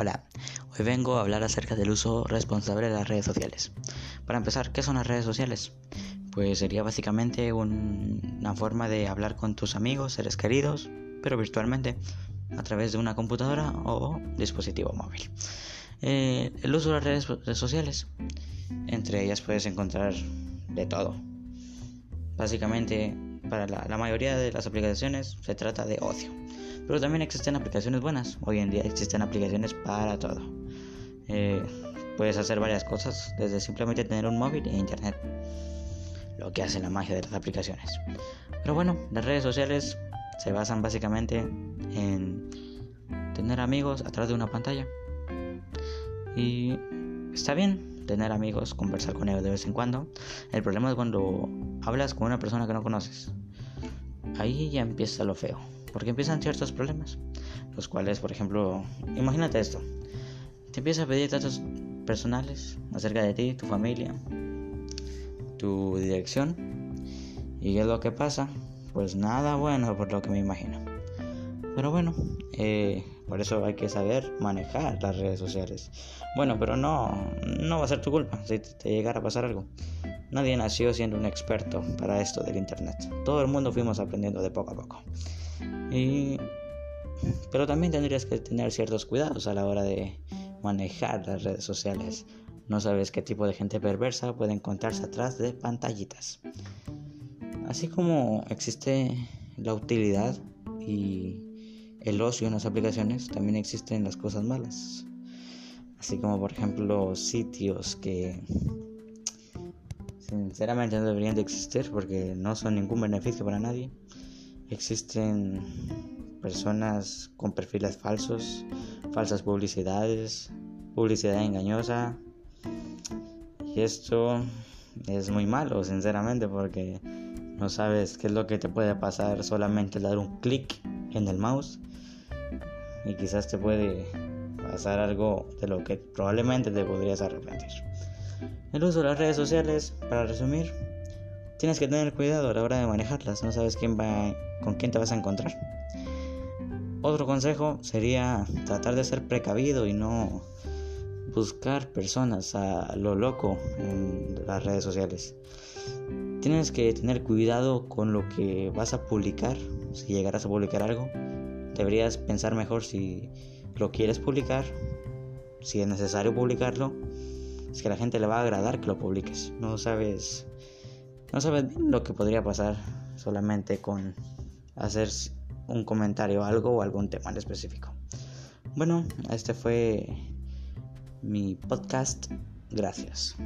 Hola, hoy vengo a hablar acerca del uso responsable de las redes sociales. Para empezar, ¿qué son las redes sociales? Pues sería básicamente una forma de hablar con tus amigos, seres queridos, pero virtualmente, a través de una computadora o dispositivo móvil. Eh, el uso de las redes sociales, entre ellas puedes encontrar de todo. Básicamente, para la mayoría de las aplicaciones se trata de ocio pero también existen aplicaciones buenas. Hoy en día existen aplicaciones para todo. Eh, puedes hacer varias cosas, desde simplemente tener un móvil e internet. Lo que hace la magia de las aplicaciones. Pero bueno, las redes sociales se basan básicamente en tener amigos a través de una pantalla. Y está bien tener amigos, conversar con ellos de vez en cuando. El problema es cuando hablas con una persona que no conoces. Ahí ya empieza lo feo porque empiezan ciertos problemas, los cuales, por ejemplo, imagínate esto, te empieza a pedir datos personales acerca de ti, tu familia, tu dirección, y qué es lo que pasa, pues nada bueno por lo que me imagino. Pero bueno, eh, por eso hay que saber manejar las redes sociales. Bueno, pero no, no va a ser tu culpa si te llegara a pasar algo. Nadie nació siendo un experto para esto del Internet. Todo el mundo fuimos aprendiendo de poco a poco. Y, pero también tendrías que tener ciertos cuidados a la hora de manejar las redes sociales. No sabes qué tipo de gente perversa puede encontrarse atrás de pantallitas. Así como existe la utilidad y el ocio en las aplicaciones, también existen las cosas malas. Así como por ejemplo sitios que sinceramente no deberían de existir porque no son ningún beneficio para nadie. Existen personas con perfiles falsos, falsas publicidades, publicidad engañosa. Y esto es muy malo, sinceramente, porque no sabes qué es lo que te puede pasar solamente dar un clic en el mouse. Y quizás te puede pasar algo de lo que probablemente te podrías arrepentir. El uso de las redes sociales, para resumir, tienes que tener cuidado a la hora de manejarlas, no sabes quién va, con quién te vas a encontrar. Otro consejo sería tratar de ser precavido y no buscar personas a lo loco en las redes sociales. Tienes que tener cuidado con lo que vas a publicar. Si llegarás a publicar algo, deberías pensar mejor si lo quieres publicar, si es necesario publicarlo, es que a la gente le va a agradar que lo publiques. No sabes no sabes lo que podría pasar solamente con hacer un comentario, algo o algún tema en específico. Bueno, este fue mi podcast. Gracias.